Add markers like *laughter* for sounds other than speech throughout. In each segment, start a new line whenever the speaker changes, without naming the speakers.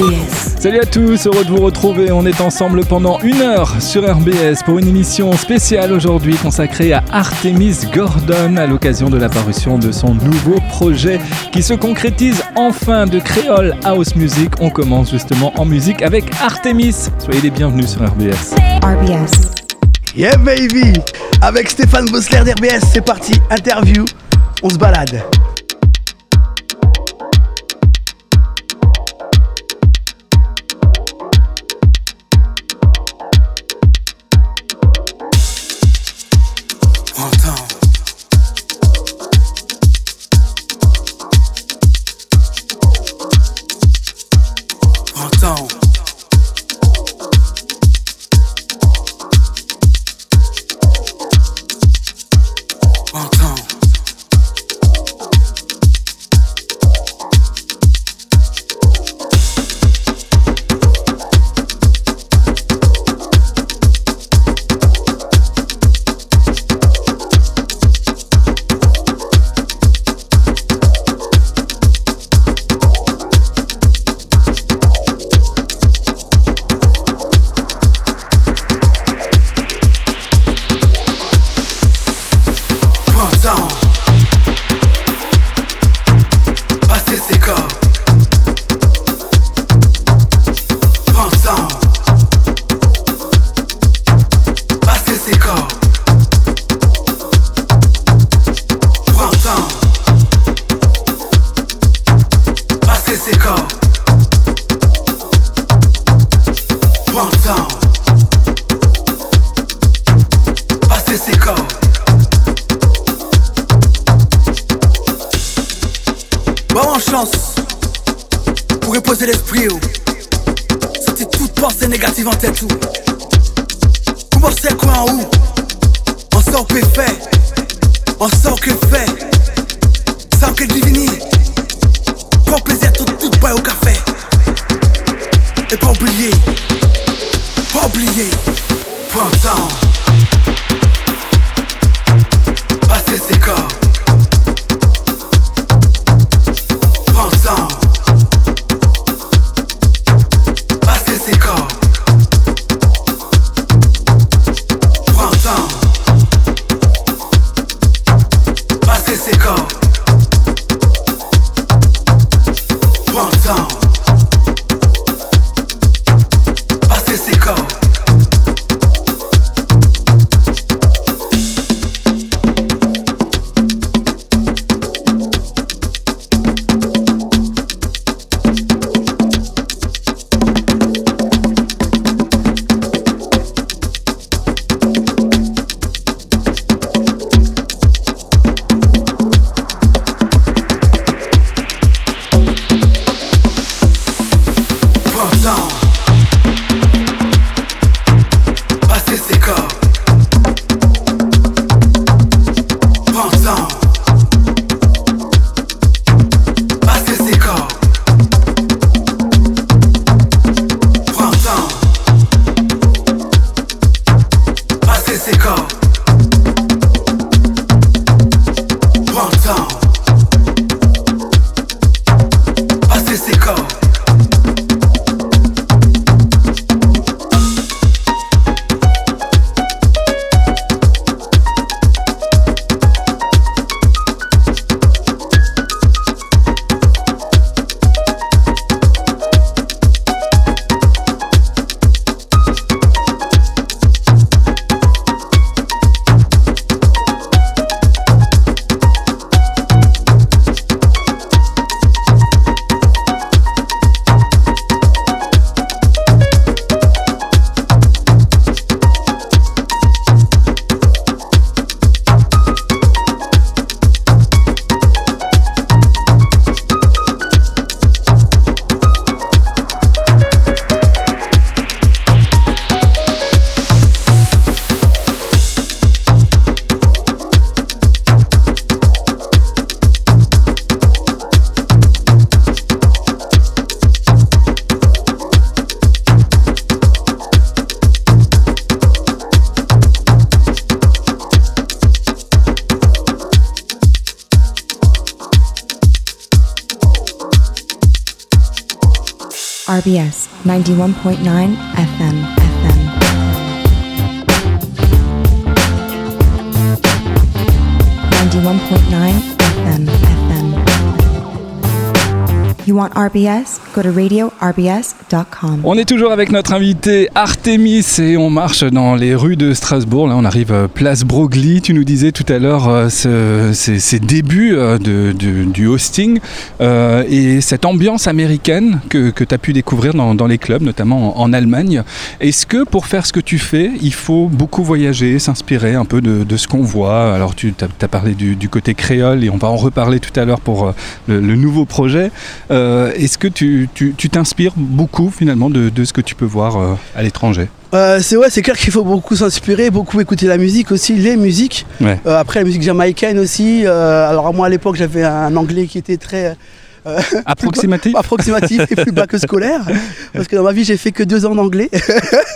RBS.
Salut à tous, heureux de vous retrouver. On est ensemble pendant une heure sur RBS pour une émission spéciale aujourd'hui consacrée à Artemis Gordon à l'occasion de la parution de son nouveau projet qui se concrétise enfin de créole house music. On commence justement en musique avec Artemis. Soyez les bienvenus sur RBS.
RBS.
Yeah baby Avec Stéphane Bossler d'RBS, c'est parti, interview, on se balade.
91.9 FM. FM. Ninety-one point nine FM. FM. You want RBS? Go to radiorbs.com.
On est toujours avec notre invité Artemis et on marche dans les rues de Strasbourg. Là, on arrive euh, place Broglie. Tu nous disais tout à l'heure euh, ce- ces, débuts euh, du hosting et cette ambiance américaine que, tu as pu découvrir dans, les clubs, notamment en, Allemagne. Est-ce que pour faire ce que tu fais, il faut beaucoup voyager, s'inspirer un peu de, ce qu'on voit? Alors, tu as, parlé du, côté créole et on va en reparler tout à l'heure pour le, le nouveau projet. Est-ce que tu tu t'inspires beaucoup finalement de, de ce que tu peux voir euh, à l'étranger
Euh, c'est ouais, c'est clair qu'il faut beaucoup s'inspirer, beaucoup écouter la musique aussi, les musiques.
Ouais.
Euh, après la musique jamaïcaine aussi. Alors moi à l'époque j'avais un anglais qui était très euh,
Approximatif
approximatif et plus bas que scolaire. Parce que dans ma vie j'ai fait que deux ans d'anglais.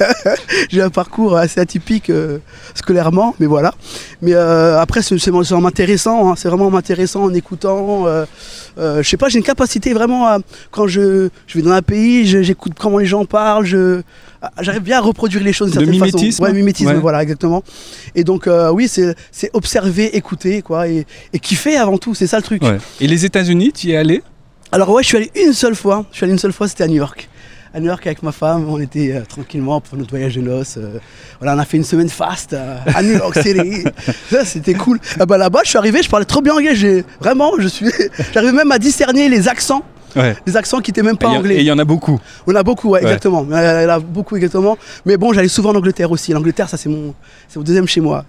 *laughs* j'ai un parcours assez atypique euh, scolairement, mais voilà. Mais euh, après c'est c'est vraiment intéressant, hein, c'est vraiment en écoutant. Euh, euh, je sais pas, j'ai une capacité vraiment à, quand je, je vais dans un pays, j'écoute comment les gens parlent, je j'arrive bien à reproduire les choses d'une certaine façon.
mimétisme
Ouais, mimétisme,
Ouais.
voilà, exactement. Et donc euh, oui, c'est c'est observer, écouter, quoi, et, et kiffer avant tout, c'est ça le truc.
Ouais. Et les États-Unis, tu y es allé?
Alors ouais, je suis allé une seule fois. Je suis allé une seule fois, c'était à New York. À New York avec ma femme, on était euh, tranquillement pour notre voyage de noces. euh, voilà, on a fait une semaine fast euh, à New York City. *laughs* C'était cool. Ah bah, là-bas, je suis arrivé, je parlais trop bien anglais. J'ai vraiment, je suis, *laughs* j'arrivais même à discerner les accents,
Ouais.
les accents qui étaient même pas anglais.
Et il y en a beaucoup.
On a beaucoup, ouais,
Ouais.
exactement. Il y en a beaucoup, exactement. Mais bon, j'allais souvent en Angleterre aussi. L'Angleterre, ça c'est mon, mon deuxième chez moi.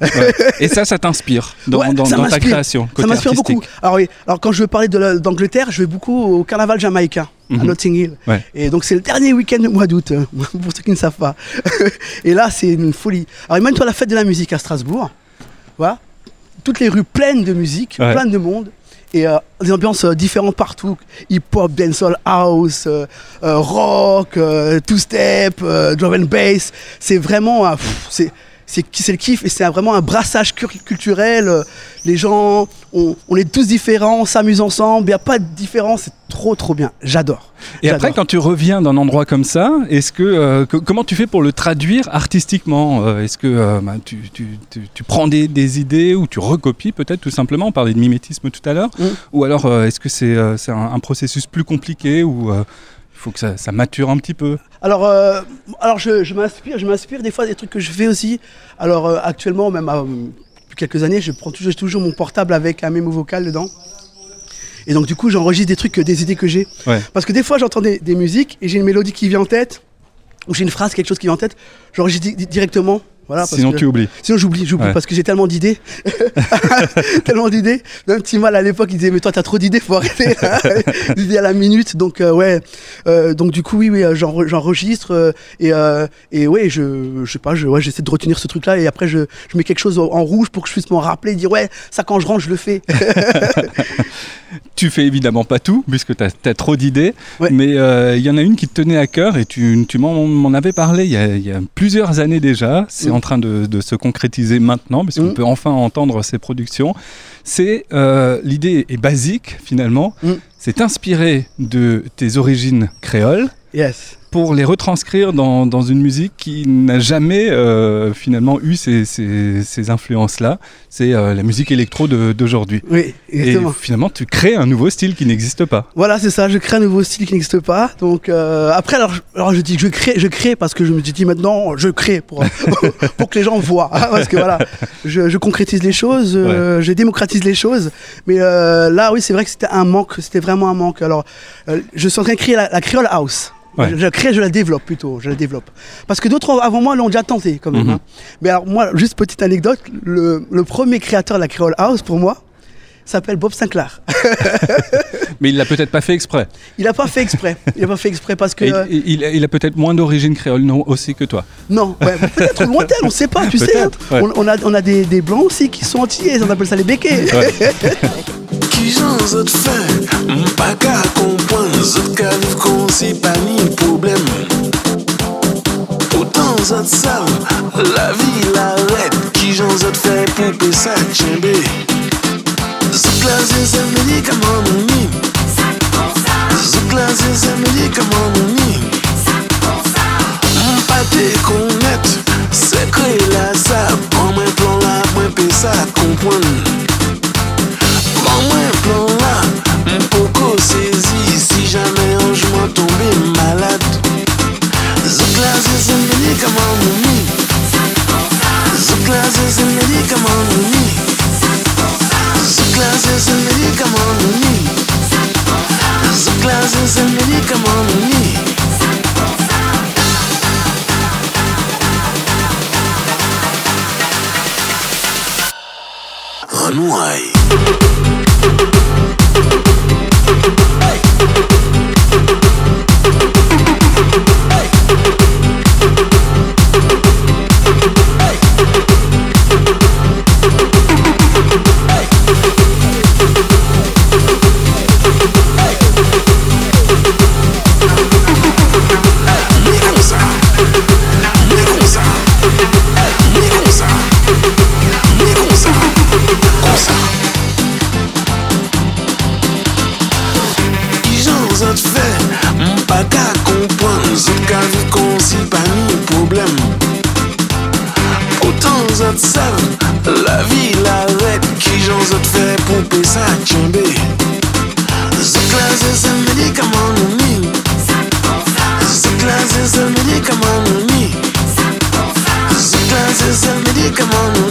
Et ça, ça t'inspire dans, dans-
ça
dans ta création.
Ça m'inspire beaucoup. Alors oui, alors quand je veux parler d'Angleterre, je vais beaucoup au carnaval jamaïcain à
Mhm.
Notting Hill.
Ouais.
Et donc c'est le dernier week-end du mois d'août, euh, *laughs* pour ceux qui ne savent pas. *laughs* Et là, c'est une folie. Alors imagine-toi la fête de la musique à Strasbourg. Voilà. Toutes les rues pleines de musique,
Ouais.
plein de monde. Et euh, des ambiances euh, différentes partout. Hip-hop, dancehall, house, euh, rock, two-step, drum and bass. C'est vraiment... c'est c'est le kiff et c'est vraiment un brassage culturel. Euh, Les gens, on, on est tous différents, on s'amuse ensemble, il n'y a pas de différence, c'est trop trop bien. J'adore.
Et après, quand tu reviens d'un endroit comme ça, est-ce que, euh, que- comment tu fais pour le traduire artistiquement Euh, Est-ce que euh, bah, tu, tu- tu- tu prends des, des idées ou tu recopies peut-être tout simplement? On parlait de mimétisme tout à l'heure.
Mm.
Ou alors est-ce que c'est un, un processus plus compliqué ou faut que ça, ça mature un petit peu
Alors, euh, alors je, je m'inspire, je m'inspire des fois des trucs que je fais aussi. Alors euh, actuellement, même euh, depuis quelques années, je prends toujours, mon portable avec un mémo vocal dedans. Et donc du coup, j'enregistre des trucs, des idées que j'ai.
Ouais.
Parce que des fois, j'entends des, des musiques et j'ai une mélodie qui vient en tête, ou j'ai une phrase, quelque chose qui vient en tête, j'enregistre di- di- directement. Voilà, parce
Sinon
que-
tu oublies.
Sinon j'oublie, j'oublie
Ouais.
parce que j'ai tellement d'idées. *laughs* tellement d'idées. Même petit mal à l'époque, il disait mais toi t'as trop d'idées, faut arrêter. *laughs* D'idées à la minute. Donc euh, ouais. Euh, donc du coup oui oui, euh, j'enre- j'enregistre euh, et et ouais je je sais pas, je ouais, j'essaie de retenir ce truc là et après je, je mets quelque chose en, en rouge pour que je puisse m'en rappeler, et dire ouais ça quand je rentre je le fais. *laughs*
Tu fais évidemment pas tout, puisque tu as, trop d'idées,
Ouais.
mais euh, il y en a une qui te tenait à cœur et tu, tu m'en avais parlé il y, a, il y a plusieurs années déjà. C'est
Mm.
en train de, de se concrétiser maintenant, puisqu'on
Mm.
peut enfin entendre ces productions. C'est euh, l'idée est basique finalement,
Mm.
c'est inspiré de tes origines créoles
yes.
Pour les retranscrire dans, dans une musique qui n'a jamais euh, finalement eu ces, ces- ces influences-là. C'est euh, la musique électro d'aujourd'hui.
Oui
Et
exactement.
finalement, tu crées un nouveau style qui n'existe pas.
Voilà, c'est ça. Je crée un nouveau style qui n'existe pas. Donc euh, après, alors, je- alors je dis que je crée, je crée parce que je me suis dit maintenant, je crée pour *laughs* pour que les gens voient. hein, parce que voilà, je, je concrétise les choses, je démocratise les choses. Mais là, oui, c'est vrai que c'était un manque. C'était vraiment un manque. Alors, je suis en train de créer la, la créole house.
Ouais.
Je, je la crée, je la développe plutôt, je la développe. Parce que d'autres avant moi l'ont déjà tenté quand même.
Mhm.
hein. Mais alors moi, juste petite anecdote, le, le premier créateur de la créole house pour moi s'appelle Bob Sinclair. *laughs*
Mais il l'a peut-être pas fait exprès.
Il a pas fait exprès. Il a pas fait exprès parce que
Et il, il a- peut-être moins d'origine créole non, aussi que toi.
non, ouais, peut-être lointaine, on sait pas, tu sais. hein.
Peut-être, ouais.
On, on a, on a des, des blancs aussi qui sont entiers, on appelle ça les béquets. *laughs*
Dijan zot fè, mpa ka kompwen Zot ka viv kon si pa ni problem Otan zot sav, la vi la red zot fè pou pe sa Zot la zè zè me di kaman mouni Zot la zè zè me di kaman mouni te konet, la sa Pon mwen plon la mwen pe sa kompwen Mwen plan la, mwen poko sezi Si jamen Zikla c'est un médicament noni Zikla c'est un médicament noni Zikla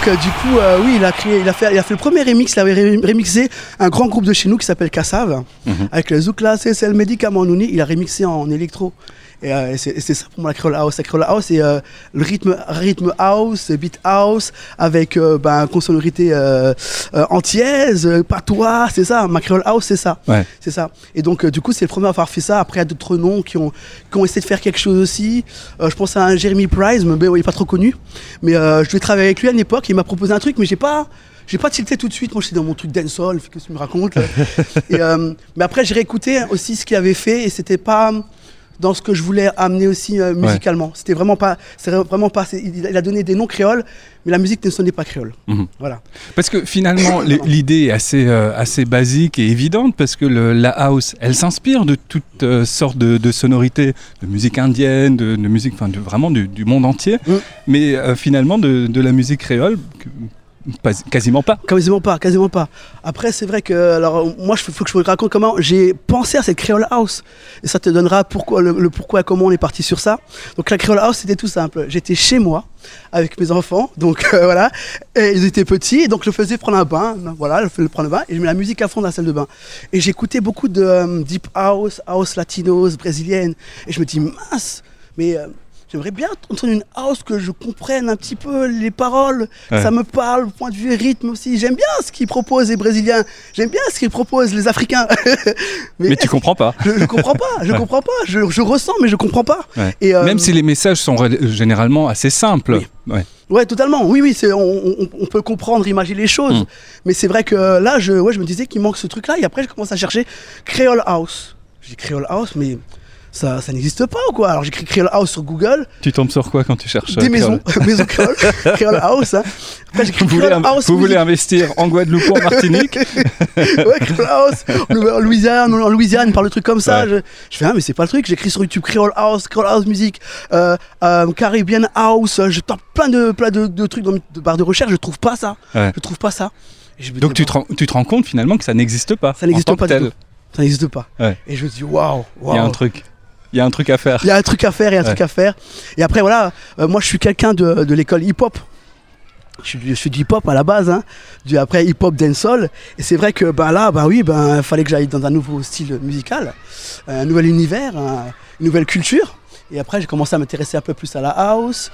donc euh, du coup, euh, oui, il a créé, il a fait, il a fait le premier remix, il avait remixé un grand groupe de chez nous qui s'appelle Kassav, avec le Zoukla, c'est le médicament Nouni, il a remixé en électro. Et, euh, et c'est ça pour moi la Creole House. La Creole House, c'est euh, le rythme, rythme house, beat house, avec euh, ben, consonorité antillaise, patois, c'est ça. Ma Creole House, c'est ça.
Ouais.
C'est ça. Et donc, du coup, c'est le premier à avoir fait ça. Après, il y a d'autres noms qui ont, qui ont essayé de faire quelque chose aussi. Je pense à un Jeremy Price, mais bon, il n'est pas trop connu. Mais je devais travailler avec lui à une époque. Il m'a proposé un truc, mais j'ai pas. J'ai pas tilté tout de suite. Moi, j'étais dans mon truc dancehall. Qu'est-ce que tu me racontes *laughs* et, euh, Mais après, j'ai réécouté aussi ce qu'il avait fait et c'était pas dans ce que je voulais amener aussi euh, musicalement. C'était vraiment pas. C'est vraiment pas. Il a donné des noms créoles, mais la musique ne sonnait pas créole.
Mhm.
Voilà.
Parce que finalement, *coughs* l'idée est assez, euh, assez basique et évidente parce que le- la house, elle s'inspire de toutes euh, sortes de, de sonorités, de musique indienne, de, de musique, enfin, vraiment du, du monde entier,
Mm.
mais euh, finalement de, de la musique créole, que- quasiment pas.
Quasiment pas, quasiment pas. Après, c'est vrai que, alors, moi, il faut que je vous raconte comment j'ai pensé à cette Creole House. Et ça te donnera pourquoi, le, pourquoi et comment on est parti sur ça. Donc, la Creole House, c'était tout simple. J'étais chez moi avec mes enfants, donc euh, voilà. Et ils étaient petits, donc je faisais prendre un bain. Voilà, je faisais prendre un bain et je mets la musique à fond dans la salle de bain. Et j'écoutais beaucoup de euh, deep house, house latinos, brésilienne. Et je me dis, mince, mais. euh, J'aimerais bien entendre une house que je comprenne un petit peu les paroles,
Ouais.
ça me parle, point de vue rythme aussi. J'aime bien ce qu'ils proposent les Brésiliens, j'aime bien ce qu'ils proposent les Africains. *laughs*
Mais tu comprends pas.
je, je comprends pas, je *laughs* comprends pas, je, je ressens mais je comprends pas.
Ouais.
Et, euh,
Même si les messages sont généralement assez simples.
Oui.
Ouais.
Ouais, totalement. Oui, oui, on, on- on peut comprendre, imaginer les choses.
Mm.
Mais c'est vrai que là, je, ouais, je me disais qu'il manque ce truc-là. Et après, je commence à chercher Creole House. J'ai Creole House, mais ça, ça n'existe pas ou quoi? Alors j'écris Creole House sur Google,
Tu tombes sur quoi quand tu cherches
des
euh,
maisons,
créole
maisons Creole, *laughs* *laughs* Creole House. hein. Après, j'écris
Vous voulez,
Creole House.
vous voulez investir en Guadeloupe ou en Martinique? *laughs*
Ouais, Creole House, en Louisiane, en Louisiane, par le truc comme ça.
Ouais.
Je, je fais, ah, mais c'est pas le truc. J'écris sur YouTube Creole House, Creole House Music, euh, euh, Caribbean House. Je tape plein de, plein de, de trucs dans mes barres de recherche. Je trouve pas ça.
Ouais.
Je trouve pas ça.
Donc tu te, rends, tu te rends compte finalement que ça n'existe pas.
Ça n'existe pas du tout. Ça n'existe pas.
Ouais.
Et je me dis, waouh,
Il y a un truc. Il y a un truc à faire.
Il y a un truc à faire, il y a un
Ouais.
truc à faire. Et après, voilà, euh, moi je suis quelqu'un de, de l'école hip-hop. Je suis, du- je suis du hip-hop à la base, hein. du, après hip-hop dancehall. Et c'est vrai que ben là, ben oui, ben il fallait que j'aille dans un nouveau style musical, un nouvel univers, un- une nouvelle culture. Et après, j'ai commencé à m'intéresser un peu plus à la house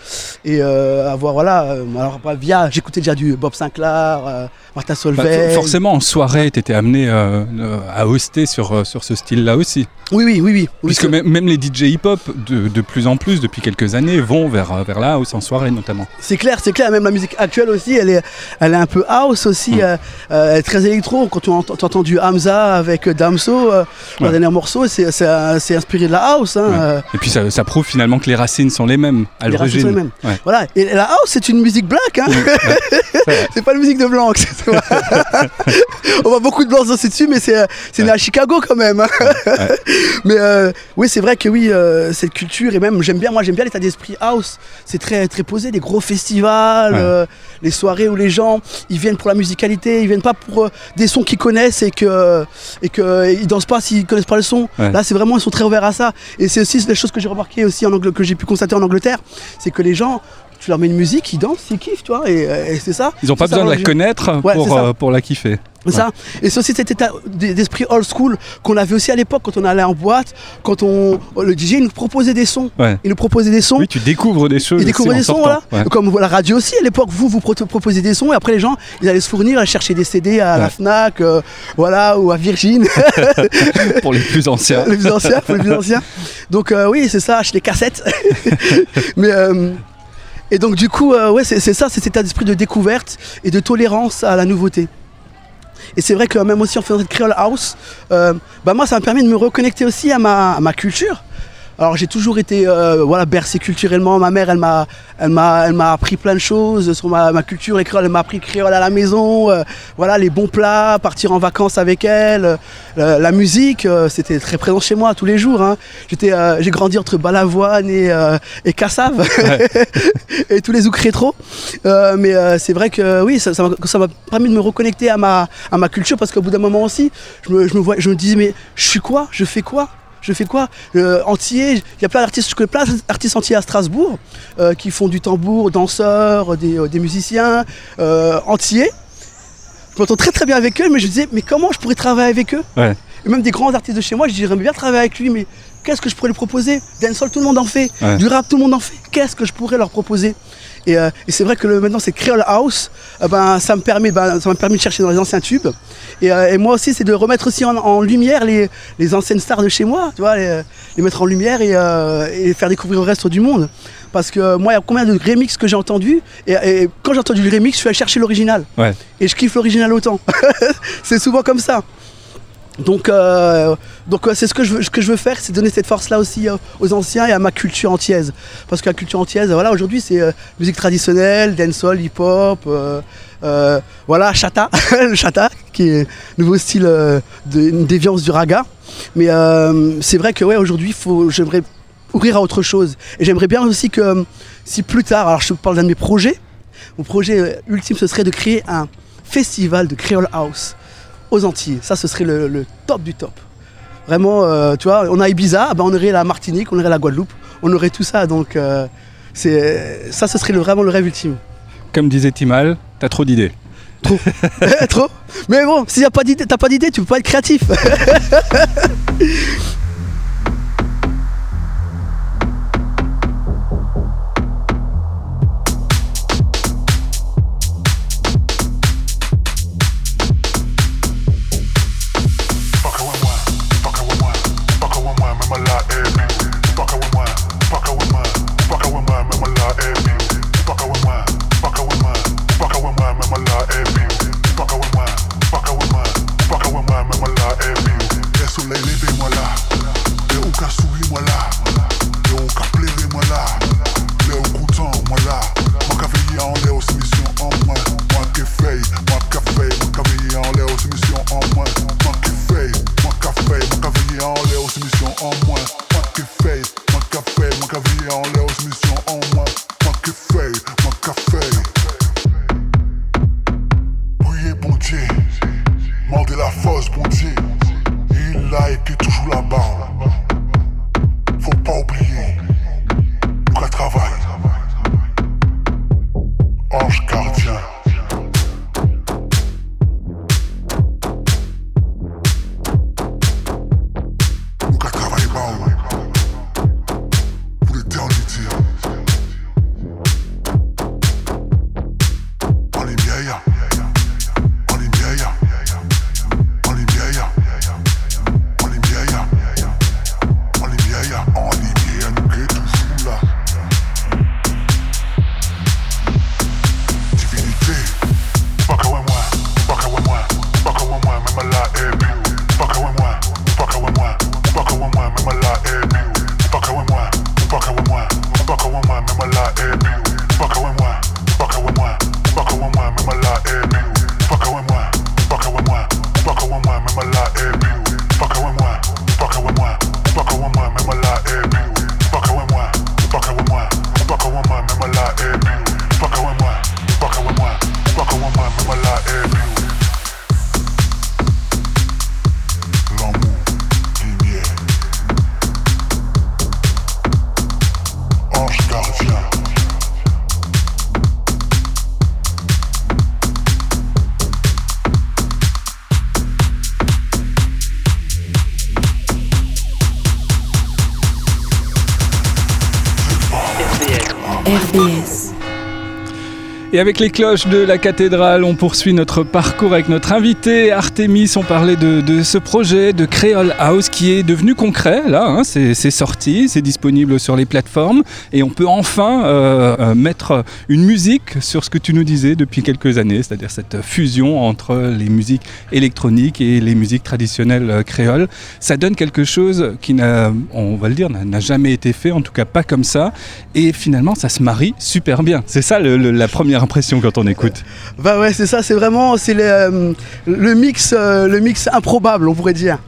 et euh, à voir, voilà, euh, alors bah, via, j'écoutais déjà du Bob Sinclair,
Bah, forcément, en soirée, tu étais amené euh, euh, à hoster sur, euh, sur ce style-là aussi.
Oui, oui, oui, oui.
Puisque même, les DJ hip-hop, de, de plus en plus, depuis quelques années, vont vers, vers la house en soirée notamment.
C'est clair, c'est clair. Même la musique actuelle aussi, elle est, elle est un peu house aussi,
Mm.
euh, elle est très électro. Quand tu entends, tu entends du Hamza avec Damso, euh,
Ouais.
le dernier morceau, c'est, inspiré de la house. hein,
Ouais. Et puis ça, ça prouve finalement que les racines sont les mêmes à
Les racines sont les mêmes.
Ouais.
Voilà. Et la house, c'est une musique black. Hein. *laughs* c'est pas une musique de blanc. *laughs* On voit beaucoup de blancs danser dessus, mais c'est, euh, c'est né à Chicago quand même. hein. *laughs* mais euh, oui, c'est vrai que oui, euh, cette culture et même j'aime bien, moi j'aime bien l'état d'esprit house. C'est très très posé, des gros festivals, euh, les soirées où les gens ils viennent pour la musicalité, ils viennent pas pour des sons qu'ils connaissent et que et que ils dansent pas s'ils connaissent pas le son. Là, c'est vraiment ils sont très ouverts à ça. Et c'est aussi la chose que j'ai remarqué aussi en Angl- que j'ai pu constater en Angleterre, c'est que les gens tu leur mets une musique, ils dansent, ils kiffent, tu vois, et, euh, et c'est ça.
Ils n'ont pas besoin de la connaître
Ouais,
pour, euh, pour la kiffer.
C'est ça. Et c'est aussi cet état d'esprit old school qu'on avait aussi à l'époque quand on allait en boîte, quand on le DJ nous proposait des sons.
Ouais.
Il nous proposait des sons.
Oui, tu découvres des choses.
Il
aussi
des sons, voilà.
Ouais.
Comme la radio aussi, à l'époque, vous, vous pro- proposez des sons, et après les gens, ils allaient se fournir, aller chercher des CD à la
Ouais.
Fnac, euh, voilà, ou à Virgin, *laughs*
Pour les plus anciens. *laughs*
les plus anciens, pour les plus anciens. Donc euh, oui, c'est ça, acheter les cassettes. *laughs* Mais euh, et donc du coup, euh, ouais, c'est ça, c'est cet état d'esprit de découverte et de tolérance à la nouveauté. Et c'est vrai que même aussi en faisant cette créole house, euh, bah moi ça m'a permis de me reconnecter aussi à ma culture. Alors j'ai toujours été euh, voilà, bercé culturellement. Ma mère, elle m'a, elle m'a, elle m'a appris plein de choses sur ma, ma culture, les créoles. Elle m'a appris le créole à la maison. euh, voilà, les bons plats, partir en vacances avec elle. euh, la, musique, euh, c'était très présent chez moi tous les jours. hein. J'étais, j'ai grandi entre Balavoine et, et Cassave *laughs* et tous les zouk rétro. Mais c'est vrai que oui, ça, ça m'a, ça m'a permis de me reconnecter à ma, à ma culture parce qu'au bout d'un moment aussi, je me, je me, vois, je me disais mais je suis quoi? Je fais quoi? Je fais quoi? Euh, Entier, il y a plein d'artistes, je connais plein d'artistes entiers à Strasbourg euh, qui font du tambour, danseurs, des, euh, des musiciens euh, entiers. Je m'entends très très bien avec eux, mais je me disais, mais comment je pourrais travailler avec eux?
Ouais.
Et même des grands artistes de chez moi, je dirais bien travailler avec lui, mais qu'est-ce que je pourrais lui proposer? Dancehall, tout le monde en fait.
Ouais.
Du rap, tout le monde en fait. Qu'est-ce que je pourrais leur proposer? Et, euh, et c'est vrai que le- maintenant, c'est Creole House, euh, ben, ça me permet, ben, ça m'a permis de chercher dans les anciens tubes. Et, euh, et moi aussi, c'est de remettre aussi en, en lumière les, les anciennes stars de chez moi, tu vois, les, les mettre en lumière et, et faire découvrir au reste du monde. Parce que moi, il y a combien de remix que j'ai entendu et, et quand j'ai entendu le remix, je suis allé chercher l'original.
Ouais.
Et je kiffe l'original autant. *laughs* c'est souvent comme ça. Donc, euh, donc c'est ce que je veux, ce que je veux faire, c'est donner cette force-là aussi euh, aux anciens et à ma culture antillaise. Parce que la culture antillaise, voilà, aujourd'hui, c'est euh, musique traditionnelle, dancehall, hip-hop, euh, voilà, chata, *laughs* le chata, qui est nouveau style de, déviance du raga. Mais c'est vrai que ouais, aujourd'hui, j'aimerais ouvrir à autre chose. Et j'aimerais bien aussi que si plus tard, alors je te parle d'un de mes projets, mon projet ultime, ce serait de créer un festival de Creole House aux Antilles. Ça, ce serait le, le top du top. Vraiment, euh, tu vois, on a Ibiza, ah ben, on aurait la Martinique, on aurait la Guadeloupe, on aurait tout ça. Donc, euh, c'est ça, ce serait le- vraiment le rêve ultime.
Comme disait Timal, t'as trop d'idées.
Trop *laughs* *laughs* Mais bon, d'idée, t'as pas d'idée, tu peux pas être créatif. *laughs*
Et
avec les cloches de la cathédrale, on poursuit notre parcours avec notre invité Artemis. On parlait de, ce projet de Creole House qui est devenu concret. Là, hein, c'est sorti, c'est disponible sur les plateformes et on peut enfin euh, euh, mettre une musique sur ce que tu nous disais depuis quelques années, c'est-à-dire cette fusion entre les musiques électroniques et les musiques traditionnelles euh, créoles. Ça donne quelque chose qui on va le dire, n'a jamais été fait, en tout cas pas comme ça. Et finalement, ça se marie super bien. C'est ça la première quand on écoute.
Bah ouais, c'est ça, c'est vraiment c'est le, euh, le mix, euh, le mix improbable, on pourrait dire.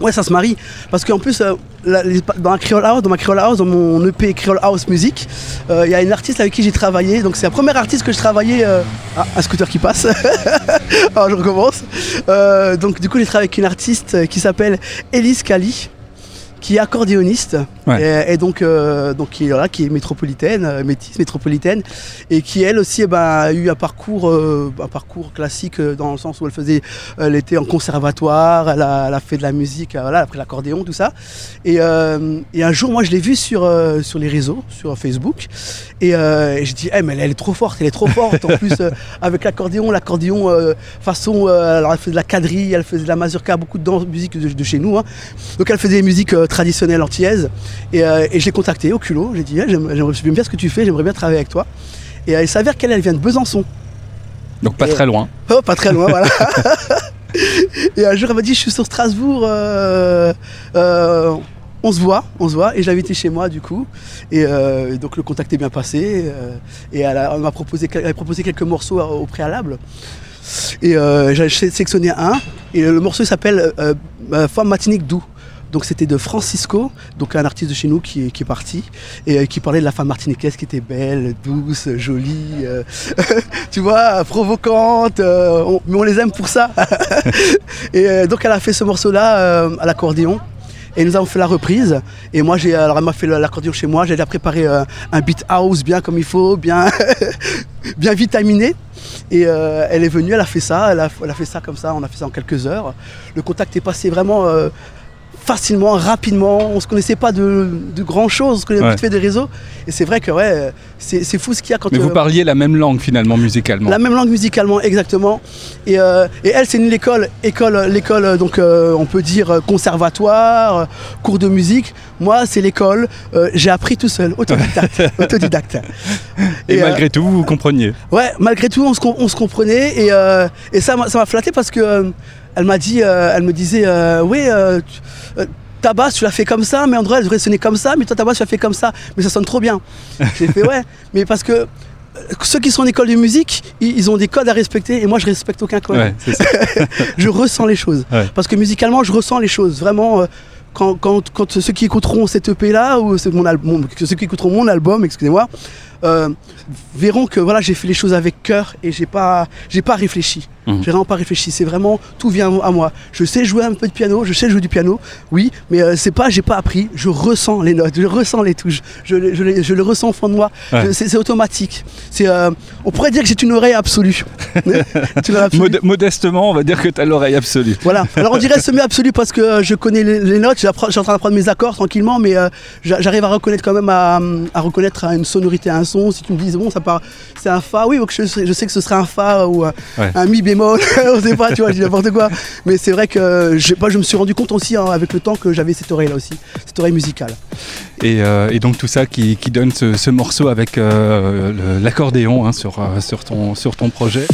Ouais, ça se marie. Parce qu'en plus, euh, dans, la Creole House, dans ma Creole House, dans mon EP Creole House Music, il y a une artiste avec qui j'ai travaillé. Donc c'est la première artiste que je travaillais. euh, Ah, un scooter qui passe. *laughs* Alors je recommence. Donc du coup, j'ai travaillé avec une artiste qui s'appelle Elise Kali qui est accordéoniste
Ouais.
et, et donc, euh, donc qui, voilà, qui est métropolitaine, euh, métisse métropolitaine, et qui elle aussi eh ben, a eu un parcours, euh, un parcours classique dans le sens où elle faisait, elle était en conservatoire, elle a, elle a fait de la musique, voilà, après l'accordéon, tout ça. Et, et un jour, moi, je l'ai vue sur, sur les réseaux, sur Facebook, et, et je dis, Eh, mais elle, elle est trop forte, elle est trop forte. en plus, avec l'accordéon, l'accordéon façon, alors elle faisait de la quadrille, elle faisait de la mazurka, beaucoup de danse, musique de, de chez nous. hein. Donc elle faisait des musiques euh, traditionnelles antillaises. Et, euh, et je l'ai contactée au culot. J'ai dit, Eh, j'aime- j'aimerais j'aime bien ce que tu fais, j'aimerais bien travailler avec toi. Et euh, il s'avère qu'elle, elle vient de Besançon.
Donc pas
Et-
très loin.
Oh, pas très loin, voilà. *laughs* et un jour, elle m'a dit, je suis sur Strasbourg, euh, euh, on se voit, on se voit. Et je l'ai invitée chez moi, du coup. Et euh, donc le contact est bien passé. euh, et elle, m'a proposé, elle a proposé quelques morceaux au préalable. Et euh, j'ai sélectionné un. Et le morceau s'appelle euh, euh, Femme matinique doux. Donc c'était de Francisco, donc un artiste de chez nous qui est, parti et euh, qui parlait de la femme martiniquaise qui était belle, douce, jolie, euh, *laughs* tu vois, provocante, euh, mais on les aime pour ça. *laughs* et donc elle a fait ce morceau-là à l'accordéon. Et nous avons fait la reprise. Et moi, j'ai, alors elle m'a fait l'accordéon chez moi. J'ai déjà préparé un beat house bien comme il faut, bien, *laughs* bien vitaminé. Et elle est venue, elle a fait ça, elle a, fait ça comme ça, on a fait ça en quelques heures. Le contact est passé vraiment facilement, rapidement. On se connaissait pas de, de grand chose, on se connaissait
Ouais.
vite fait des réseaux. Et c'est vrai que ouais, c'est, c'est fou ce qu'il y a quand
Mais vous
euh,
parliez la même langue finalement musicalement.
la même langue musicalement, exactement. Et, euh, et elle, c'est une l'école, école, l'école, euh, donc euh, on peut dire conservatoire, cours de musique. Moi, c'est l'école. j'ai appris tout seul, autodidacte, *laughs* autodidacte.
Et, malgré tout, vous compreniez.
Ouais, malgré tout, on se, on se comprenait et, et ça m'a ça m'a flatté parce que elle m'a dit, euh, elle me disait, euh, oui, euh, tu- ta basse tu l'as fait comme ça, mais André elle devrait sonner comme ça, mais toi ta basse tu l'as fait comme ça, mais ça sonne trop bien. *laughs* J'ai fait ouais, mais parce que ceux qui sont en école de musique, ils, ont des codes à respecter et moi je respecte aucun code.
Ouais, *laughs*
je ressens les choses.
Ouais.
Parce que musicalement, je ressens les choses. Vraiment, euh, quand, quand, quand ceux qui écouteront cette EP là, ou mon album, ceux qui écouteront mon album, excusez-moi, euh, verront que voilà, j'ai fait les choses avec cœur et j'ai pas, j'ai pas réfléchi.
Mhm.
J'ai vraiment pas réfléchi. C'est vraiment tout vient à moi. Je sais jouer un peu de piano, je sais jouer du piano, oui, mais euh, c'est pas, j'ai pas appris. Je ressens les notes, je ressens les touches, je, je, le- je le ressens au fond de moi.
Ouais.
C'est automatique. C'est, euh, on pourrait dire que j'ai une oreille absolue. *laughs* Absolue.
Mod- modestement, on va dire que tu as l'oreille absolue.
Voilà. Alors on dirait semi-absolu parce que euh, je connais les, les notes, je suis en train d'apprendre mes accords tranquillement, mais euh, j'a- j'arrive à reconnaître quand même à, à reconnaître une sonorité, un son. Si tu me dis bon, ça part, c'est un fa, oui, donc je, sais- je sais que ce serait un fa ou
Ouais.
un mi bémol, *laughs* on sait pas, tu vois, je dis n'importe quoi. Mais c'est vrai que je, je me suis rendu compte aussi hein, avec le temps que j'avais cette oreille là aussi, cette oreille musicale.
Et, euh, donc tout ça qui, donne ce, ce morceau avec euh, l'accordéon hein, euh, sur, ton, sur ton projet.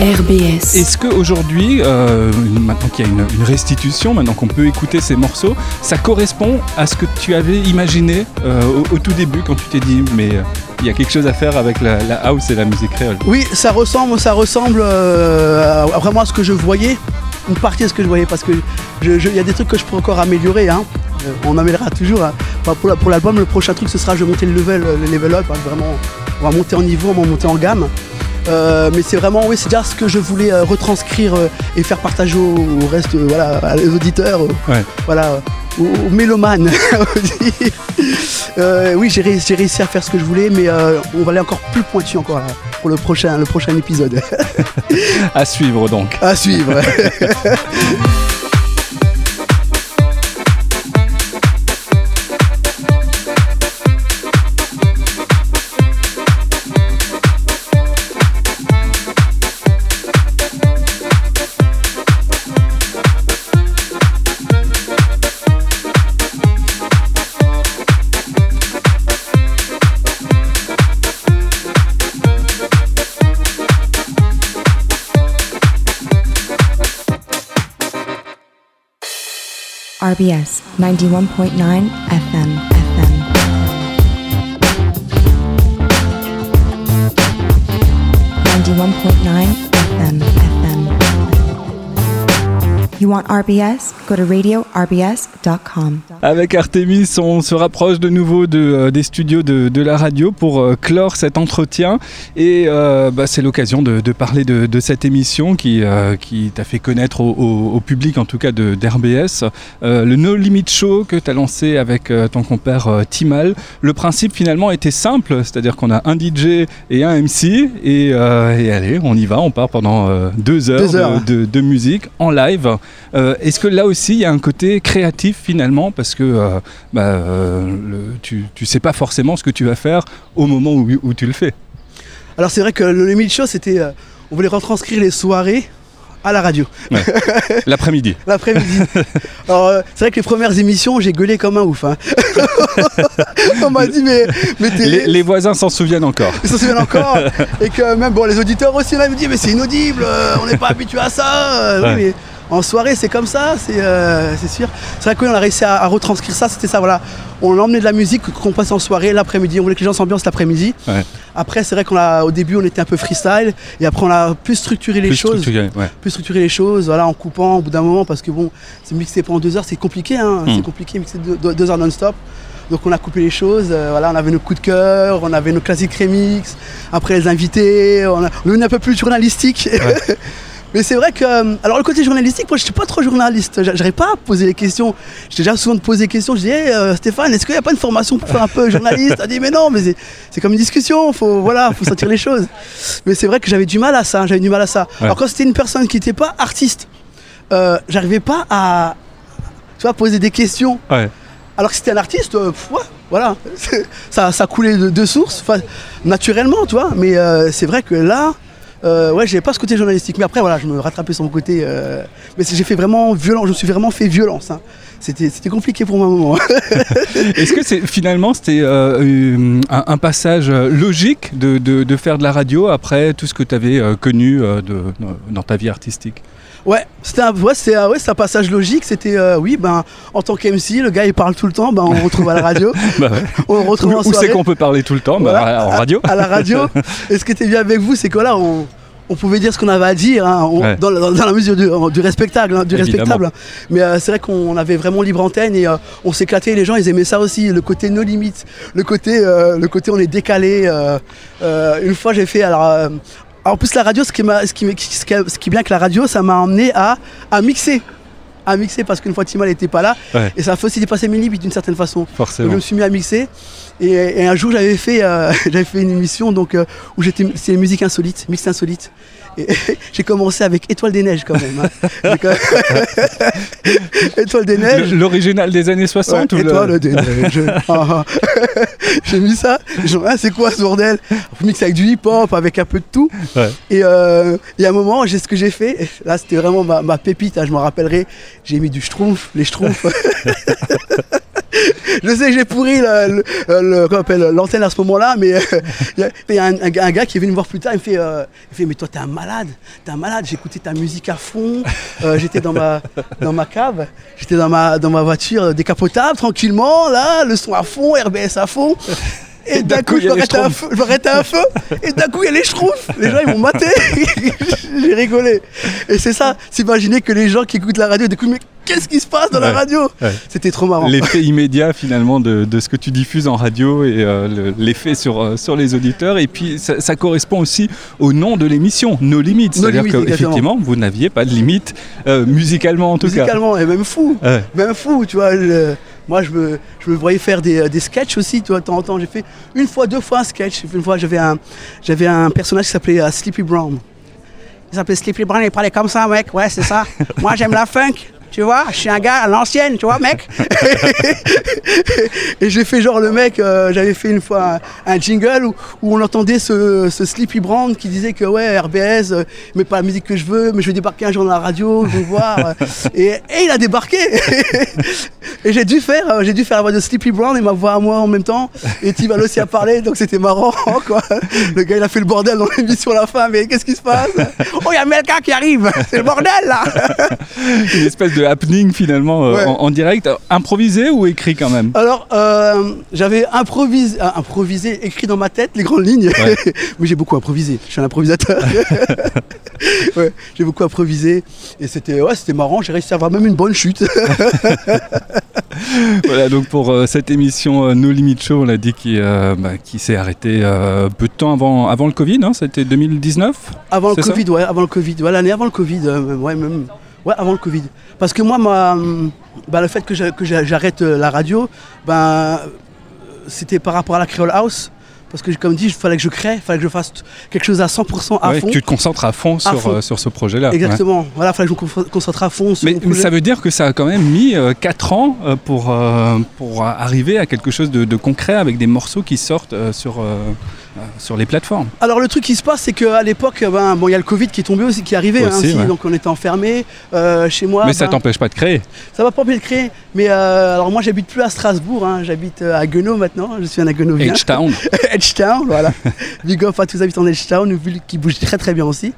RBS.
Est-ce qu'aujourd'hui, euh, maintenant qu'il y a une, une restitution, maintenant qu'on peut écouter ces morceaux, ça correspond à ce que tu avais imaginé euh, au, au tout début quand tu t'es dit mais euh, il y a quelque chose à faire avec la, la house et la musique créole?
Oui, ça ressemble, ça ressemble euh, à- vraiment à ce que je voyais. Une partie de ce que je voyais parce que il y a des trucs que je pourrais encore améliorer. hein. Euh, on améliorera toujours. hein. Enfin, pour la- pour l'album, le prochain truc ce sera je vais monter le level, le level up. hein, vraiment, on va monter en niveau, on va monter en gamme. Euh, mais c'est vraiment, oui, c'est déjà ce que je voulais euh, retranscrire euh, et faire partager au, au reste, voilà, à- aux auditeurs,
Ouais.
voilà, aux, aux mélomanes. *laughs* Oui, j'ai réussi, à faire ce que je voulais, mais on va aller encore plus pointu encore là, pour le prochain, le prochain épisode. *laughs*
À suivre donc.
à suivre. *laughs*
RBS 91.9 FM FM. Ninety-one point nine FM FM. You want RBS? Go to radiorbs.com.
Avec Artemis, on se rapproche de nouveau de, euh, des studios de, de la radio pour euh, clore cet entretien. Et euh, bah, c'est l'occasion de, de parler de, de cette émission qui, euh, qui t'a fait connaître au, au- au public, en tout cas de- d'RBS. Euh, le No Limit Show que tu as lancé avec ton compère Timal. Le principe finalement était simple, c'est-à-dire qu'on a un DJ et un MC. Et, euh, et allez, on y va, on part pendant deux heures,
Deux heures.
De, de- de musique en live. Euh, Est-ce que là aussi il y a un côté créatif finalement parce que euh, bah, euh, le- tu, tu sais pas forcément ce que tu vas faire au moment où, où tu le fais.
Alors c'est vrai que le Limit Show, c'était, euh, on voulait retranscrire les soirées à la radio, *laughs*
L'après-midi.
l'après-midi. *laughs* Alors euh, c'est vrai que les premières émissions, j'ai gueulé comme un ouf. hein. *laughs* on m'a dit mais.
Les, les voisins s'en souviennent encore.
Ils s'en souviennent encore et que même bon les auditeurs aussi là ils me disent mais c'est inaudible euh, on n'est pas habitué à ça euh, oui, mais en soirée c'est comme ça c'est euh, sûr c'est vrai qu'on a réussi à, à retranscrire ça c'était ça voilà on emmenait de la musique qu'on passe en soirée l'après-midi on voulait que les gens s'ambiancent l'après-midi
Ouais.
après c'est vrai qu'on a au début on était un peu freestyle et après on a plus structuré les
Plus
choses
structuré, ouais.
plus structurer les choses, voilà, en coupant au bout d'un moment, parce que bon, c'est mixé pendant deux heures, c'est compliqué, hein,
Mm.
c'est compliqué, mixer deux, heures non-stop. Donc on a coupé les choses, euh, voilà, on avait nos coups de cœur, on avait nos classiques remix, après les invités, on, a, on est un peu plus journalistique. *laughs* Mais c'est vrai que, euh, alors le côté journalistique, moi je suis pas trop journaliste, J'a- j'arrive pas à poser les questions. J'étais déjà souvent de poser des questions, je dis, Hey, euh, Stéphane, est-ce qu'il n'y a pas une formation pour faire un peu journaliste? Elle dit, mais non, mais c'est- comme une discussion, faut, voilà, faut sentir les choses. Mais c'est vrai que j'avais du mal à ça, j'avais du mal à ça.
Ouais.
Alors quand c'était une personne qui n'était pas artiste, euh, j'arrivais pas à tu vois, poser des questions.
Ouais.
Alors que c'était un artiste, euh, pff, ouais, voilà, *laughs* ça, ça coulait de, de source, naturellement, tu vois. Mais euh, c'est vrai que là, euh, ouais, j'avais pas ce côté journalistique. Mais après, voilà, je me rattrapais sur mon côté. euh, mais j'ai fait vraiment violent, je me suis vraiment fait violence. hein. C'était, compliqué pour moi un moment. *laughs*
Est-ce que c'est finalement c'était euh, un, passage logique de, de- faire de la radio après tout ce que tu avais connu euh, de- dans ta vie artistique?
Ouais, c'était un, ouais, c'est, euh, ouais, c'est un passage logique. C'était, euh, oui, ben, en tant qu'MC, le gars il parle tout le temps, ben, on le retrouve à la radio, *laughs*
Bah ouais.
on le retrouve en
Où, où c'est
soirée.
qu'on peut parler tout le temps?
Voilà.
En radio
à la radio. *laughs* Et ce qui était bien avec vous, c'est que là, on, on pouvait dire ce qu'on avait à dire, hein, on-
Ouais.
dans, la- dans la mesure du, du respectable. hein, du respectable. Mais euh, c'est vrai qu'on avait vraiment libre antenne et euh, on s'éclatait. Les gens, ils aimaient ça aussi, le côté no limite, le côté, le côté on est décalé. une fois, j'ai fait alors. En plus, la radio, ce qui, ce, qui, ce, qui, ce qui est bien que la radio, ça m'a emmené à, à mixer. À mixer parce qu'une fois Timal n'était pas là.
Ouais.
Et ça a fait aussi dépasser mes limites d'une certaine façon. Donc, je me suis mis à mixer et, et un jour j'avais fait, euh, *laughs* j'avais fait une émission donc, euh, où j'étais c'est musique insolite, mix insolite. Et *laughs* j'ai commencé avec Étoile des Neiges quand même. hein. *laughs* J'ai quand même- Étoile des Neiges.
L'original des années 60
Ouais,
ou le-
Étoile des Neiges. Ah, ah. j'ai mis ça. Les Ah, c'est quoi ce bordel? On mixe avec du hip-hop, avec un peu de tout.
Ouais.
Et euh, il y a un moment, j'ai ce que j'ai fait. Là, c'était vraiment ma, ma pépite. hein, je m'en rappellerai. J'ai mis du schtroumpf, les schtroumpfs. Je sais que j'ai pourri l'antenne à ce moment-là, mais euh, il y a, un, gars- qui est venu me voir plus tard, il me fait, euh, il fait mais toi t'es un malade, t'es un malade, j'écoutais ta musique à fond, euh, j'étais dans ma, dans ma cave, j'étais dans ma, dans ma voiture décapotable, tranquillement, là, le son à fond, RBS à fond. Et d'un coup,
y
je m'arrête à un feu, je m'arrête à un feu, et d'un coup, il y a les schtroumpfs. Les gens, ils m'ont maté. *laughs* J'ai rigolé. Et c'est ça, s'imaginer que les gens qui écoutent la radio, d'écouter, mais qu'est-ce qui se passe dans la radio?
ouais.
C'était trop marrant.
L'effet immédiat finalement de, de ce que tu diffuses en radio et euh, le- l'effet sur, euh, sur les auditeurs. Et puis ça, ça correspond aussi au nom de l'émission, No Limites. C'est-à-dire qu'effectivement, vous n'aviez pas de limite, euh, musicalement en tout cas.
Musicalement, et même fou.
Ouais.
Même fou, tu vois. le- moi, je me, je me voyais faire des, des sketchs aussi, tu vois, de temps en temps. J'ai fait une fois, deux fois un sketch. Une fois, j'avais un, j'avais un personnage qui s'appelait euh, Sleepy Brown. Il s'appelait Sleepy Brown, il parlait comme ça, mec. Ouais, c'est ça. *laughs* Moi, j'aime la funk. Tu vois, je suis un gars à l'ancienne, tu vois, mec. *laughs* et j'ai fait genre le mec, euh, j'avais fait une fois un, un jingle où, où on entendait ce, ce Sleepy Brown qui disait que ouais, RBS, euh, mais pas la musique que je veux, mais je vais débarquer un jour dans la radio, je vais voir. euh, et, et il a débarqué. *laughs* et j'ai dû faire, euh, j'ai dû faire la voix de Sleepy Brown et ma voix à moi en même temps. Et Tival aussi a parlé, donc c'était marrant, *laughs* quoi. Le gars, il a fait le bordel dans l'émission à la fin, mais qu'est-ce qui se passe? Oh, il y a Melka qui arrive, c'est le bordel là.
Une espèce de happening finalement euh,
Ouais.
en, en direct, improvisé ou écrit quand même
Alors, euh, j'avais improvisé, euh, improvisé, écrit dans ma tête les grandes lignes,
Ouais. *laughs*
mais j'ai beaucoup improvisé. Je suis un improvisateur. *laughs* ouais, j'ai beaucoup improvisé et c'était ouais, c'était marrant. J'ai réussi à avoir même une bonne chute. *laughs*
Voilà donc pour euh, cette émission euh, No Limit Show, on l'a dit qui, bah, qui s'est arrêtée peu de temps avant, avant le Covid, hein, c'était 2019
avant le Covid, ouais, avant le Covid, ouais, l'année avant le Covid, ouais, même, ouais, avant le Covid. Parce que moi, ma, hum, bah, le fait que j'a- que j'a- j'arrête euh, la radio, ben, c'était par rapport à la Creole House. Parce que, comme dit, il fallait que je crée, il fallait que je fasse quelque chose à 100% à
Ouais,
fond.
Tu te concentres à fond sur,
fond.
euh, sur ce projet-là. ouais.
Exactement. Voilà, il fallait que je me con- concentre à fond sur
Mais, mais ça veut dire que ça a quand même mis 4 ans euh, pour, euh, pour arriver à quelque chose de, de concret avec des morceaux qui sortent sur, sur les plateformes.
Alors le truc qui se passe, c'est qu'à l'époque, ben, bon, il y a le Covid qui est tombé aussi, qui est arrivé, hein,
Aussi, ouais.
donc on était enfermés euh, chez moi.
mais ça
ben,
t'empêche pas de créer.
ça va pas empêcher de créer. Mais euh, alors moi, j'habite plus à Strasbourg, hein, j'habite euh, à Guenot maintenant. Je suis un Guenovien.
H-Town. *laughs*
Edgetown, voilà. Big up à tous les habitants d'Edgetown, une ville qui bouge très très bien aussi.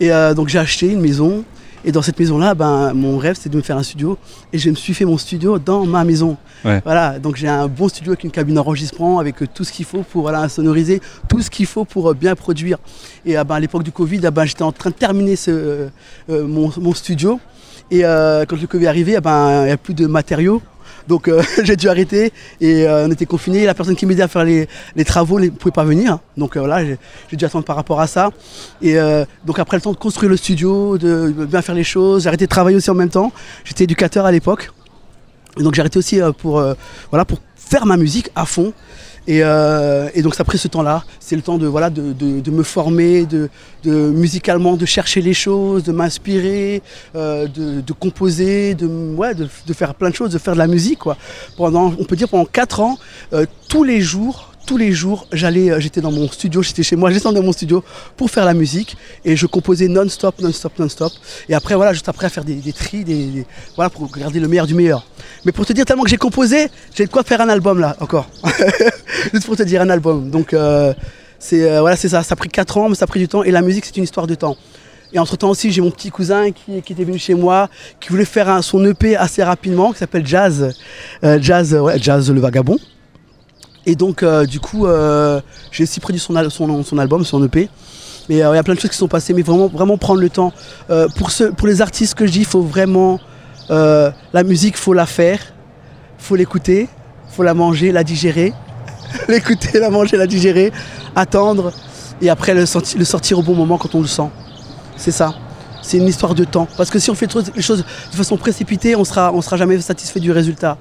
Et euh, donc j'ai acheté une maison. Et dans cette maison-là, ben, mon rêve, c'est de me faire un studio. Et je me suis fait mon studio dans ma maison.
Ouais.
Voilà, donc j'ai un bon studio avec une cabine d'enregistrement, avec euh, tout ce qu'il faut pour voilà, sonoriser, tout ce qu'il faut pour euh, bien produire. Et euh, ben, à l'époque du Covid, ben, j'étais en train de terminer ce, mon, mon studio. Et quand le Covid est arrivé, ben, il n'y a plus de matériaux. Donc euh, *laughs* j'ai dû arrêter et euh, on était confinés. La personne qui m'aidait à faire les, les travaux ne pouvait pas venir. Donc euh, voilà, j'ai dû attendre par rapport à ça. Et donc après le temps de construire le studio, de bien faire les choses, j'ai arrêté de travailler aussi en même temps. J'étais éducateur à l'époque. Et donc j'ai arrêté aussi pour, voilà, pour faire ma musique à fond. Et, euh, et donc ça a pris ce temps-là. C'est le temps de, voilà, de, de- de me former, de, de musicalement, de chercher les choses, de m'inspirer, euh, de, composer, de, ouais, de faire plein de choses, de faire de la musique. Quoi. Pendant, on peut dire pendant 4 ans, euh, tous les jours, tous les jours, j'allais, euh, j'étais dans mon studio, j'étais chez moi, *laughs* j'étais dans mon studio pour faire la musique et je composais non-stop, non-stop, non-stop. Et après, voilà, juste après, à faire des, des tris, des, voilà, pour garder le meilleur du meilleur. Mais pour te dire, tellement que j'ai composé, j'ai de quoi faire un album là, encore. *laughs* juste pour te dire, un album. Donc, euh, c'est euh, voilà, c'est ça. Ça a pris 4 ans, mais ça a pris du temps. Et la musique, c'est une histoire de temps. Et entre-temps aussi, j'ai mon petit cousin qui, était venu chez moi, qui voulait faire son EP assez rapidement, qui s'appelle Jazz. Jazz, Jazz le Vagabond. Et donc, euh, du coup, euh, j'ai aussi produit son, son, album, son EP. Mais euh, il y a plein de choses qui sont passées, mais vraiment, vraiment prendre le temps. Pour, les artistes que je dis, il faut vraiment. la musique, faut la faire, faut l'écouter, faut la manger, la digérer. *laughs* L'écouter, la manger, la digérer, attendre, et après le, sortir au bon moment quand on le sent. C'est ça. C'est une histoire de temps. Parce que si on fait les choses de façon précipitée, on sera, on sera jamais satisfait du résultat.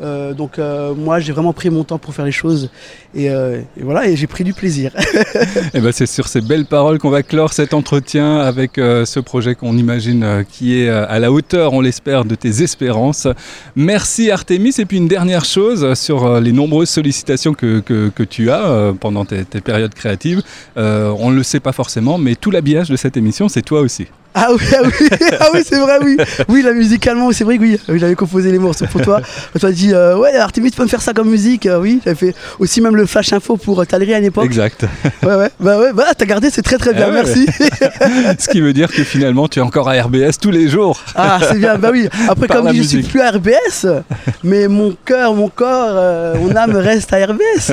Euh, donc euh, moi j'ai vraiment pris mon temps pour faire les choses et, euh, voilà et j'ai pris du plaisir. *laughs*
Et ben c'est sur ces belles paroles qu'on va clore cet entretien avec ce projet qu'on imagine qui est à la hauteur, on l'espère, de tes espérances. Merci Artemis. Et puis une dernière chose sur les nombreuses sollicitations que, que, tu as pendant tes, tes périodes créatives. On ne le sait pas forcément, mais tout l'habillage de cette émission, c'est toi aussi.
Ah oui, ah oui, *laughs* ah oui c'est vrai, oui. Oui, là, musicalement, c'est vrai que oui, j'avais composé les morceaux pour toi. Tu m'as dit, euh, ouais, Artemis, tu peux me faire ça comme musique. Euh, oui, j'avais fait aussi même le flash info pour euh, Talerie à l'époque.
Exact. *laughs*
Ouais, ouais, bah ouais, bah t'as gardé, c'est très très bien,
Ah ouais,
merci. *laughs*
Ce qui veut dire que finalement, tu es encore à RBS tous les jours.
Ah, c'est bien, bah oui. Après,
Par
comme
la
dit, je suis
musique.
plus à RBS, mais mon cœur, mon corps, euh, mon âme reste à RBS.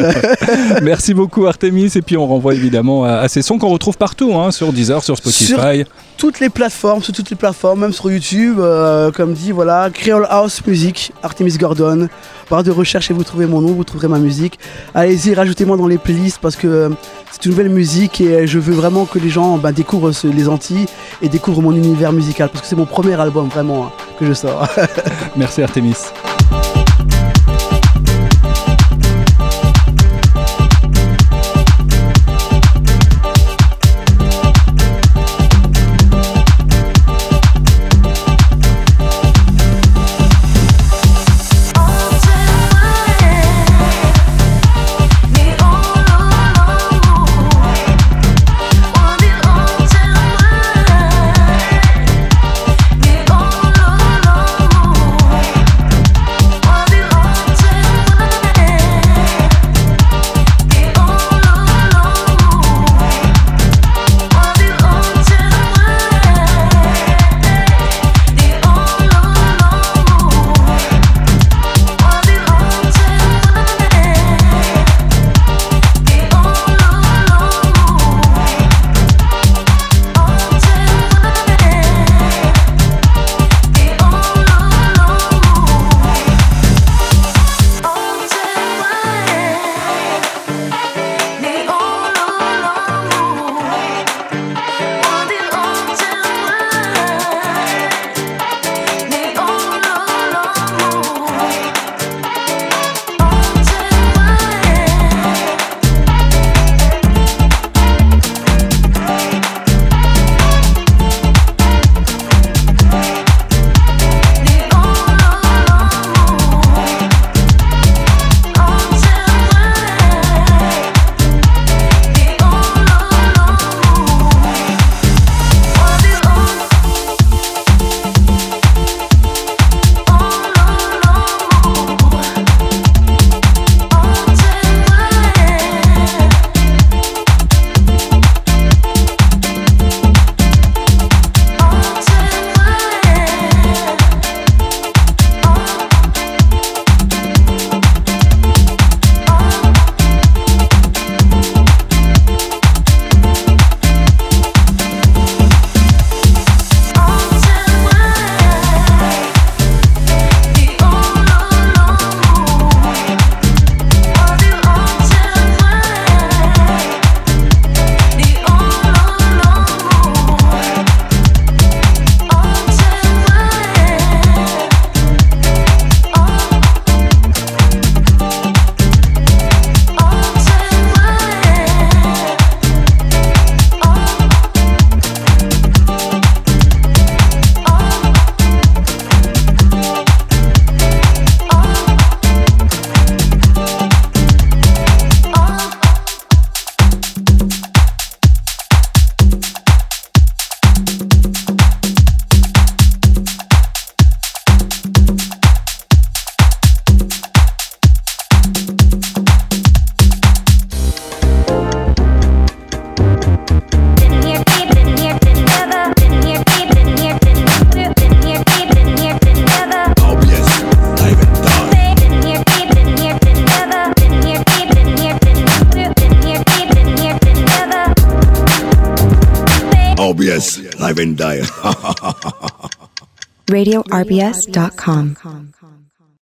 Merci beaucoup Artemis et puis on renvoie évidemment à, à ces sons qu'on retrouve partout, hein, sur Deezer, sur Spotify.
Toutes les plateformes, sur toutes les plateformes, même sur YouTube, euh, comme dit, voilà, Creole House Music, Artemis Gordon. Barre de recherche et vous trouvez mon nom, vous trouverez ma musique. Allez-y, rajoutez-moi dans les playlists parce que euh, c'est une nouvelle musique et euh, je veux vraiment que les gens bah, découvrent les Antilles et découvrent mon univers musical parce que c'est mon premier album vraiment hein, que je sors. *laughs*
Merci Artemis.
OBS, live and die. *laughs*
RadioRBS.com.